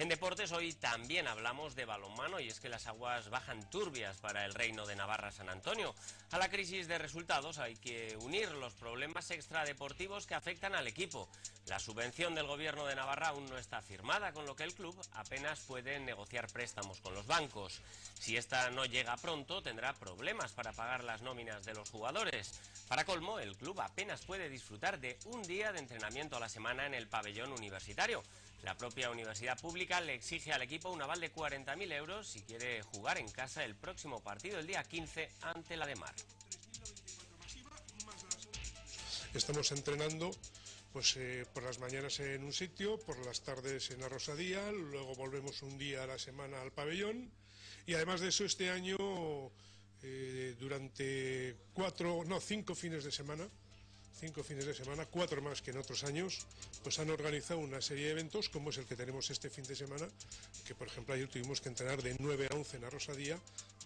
En deportes hoy también hablamos de balonmano y es que las aguas bajan turbias para el reino de Navarra San Antonio. A la crisis de resultados hay que unir los problemas extradeportivos que afectan al equipo. La subvención del gobierno de Navarra aún no está firmada, con lo que el club apenas puede negociar préstamos con los bancos. Si esta no llega pronto, tendrá problemas para pagar las nóminas de los jugadores. Para colmo, el club apenas puede disfrutar de un día de entrenamiento a la semana en el pabellón universitario. La propia universidad pública le exige al equipo un aval de 40.000 euros si quiere jugar en casa el próximo partido el día 15 ante la de Mar. Estamos entrenando pues eh, por las mañanas en un sitio, por las tardes en la Rosadía, luego volvemos un día a la semana al pabellón y además de eso este año eh, durante cuatro, no, cinco fines de semana, cinco fines de semana, cuatro más que en otros años, pues han organizado una serie de eventos como es el que tenemos este fin de semana, que por ejemplo ayer tuvimos que entrenar de 9 a 11 en la Rosadía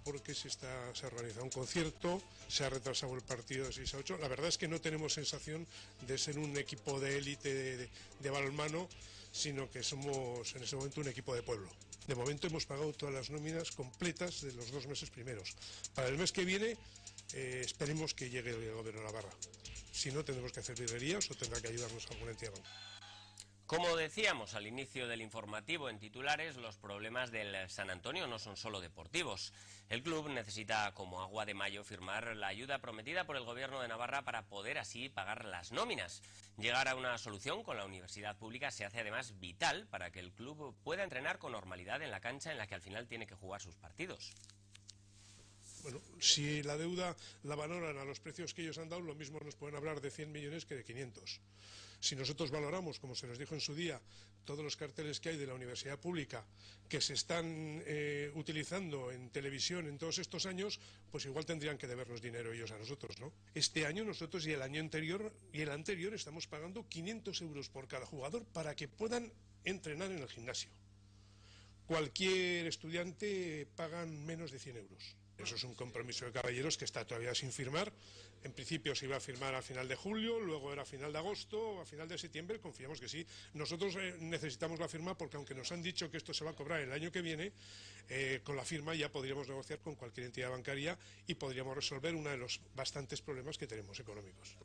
porque se, está, se un concierto, se ha retrasado el partido de 6 a 8. La verdad es que no tenemos sensación de ser un equipo de élite de, balonmano, sino que somos en ese momento un equipo de pueblo. De momento hemos pagado todas las nóminas completas de los dos meses primeros. Para el mes que viene eh, esperemos que llegue el gobierno de Navarra. Si no, tendremos que hacer virguerías o tendrá que ayudarnos alguna entidad. Como decíamos al inicio del informativo en titulares, los problemas del San Antonio no son solo deportivos. El club necesita, como agua de mayo, firmar la ayuda prometida por el Gobierno de Navarra para poder así pagar las nóminas. Llegar a una solución con la universidad pública se hace además vital para que el club pueda entrenar con normalidad en la cancha en la que al final tiene que jugar sus partidos. Bueno, si la deuda la valoran a los precios que ellos han dado, lo mismo nos pueden hablar de 100 millones que de 500. Si nosotros valoramos, como se nos dijo en su día, todos los carteles que hay de la universidad pública que se están eh, utilizando en televisión en todos estos años, pues igual tendrían que debernos dinero ellos a nosotros, ¿no? Este año nosotros y el año anterior y el anterior estamos pagando 500 euros por cada jugador para que puedan entrenar en el gimnasio. Cualquier estudiante pagan menos de 100 euros. Eso es un compromiso de caballeros que está todavía sin firmar. En principio se iba a firmar a final de julio, luego era a final de agosto, a final de septiembre, confiamos que sí. Nosotros eh, necesitamos la firma porque aunque nos han dicho que esto se va a cobrar el año que viene, eh, con la firma ya podríamos negociar con cualquier entidad bancaria y podríamos resolver uno de los bastantes problemas que tenemos económicos.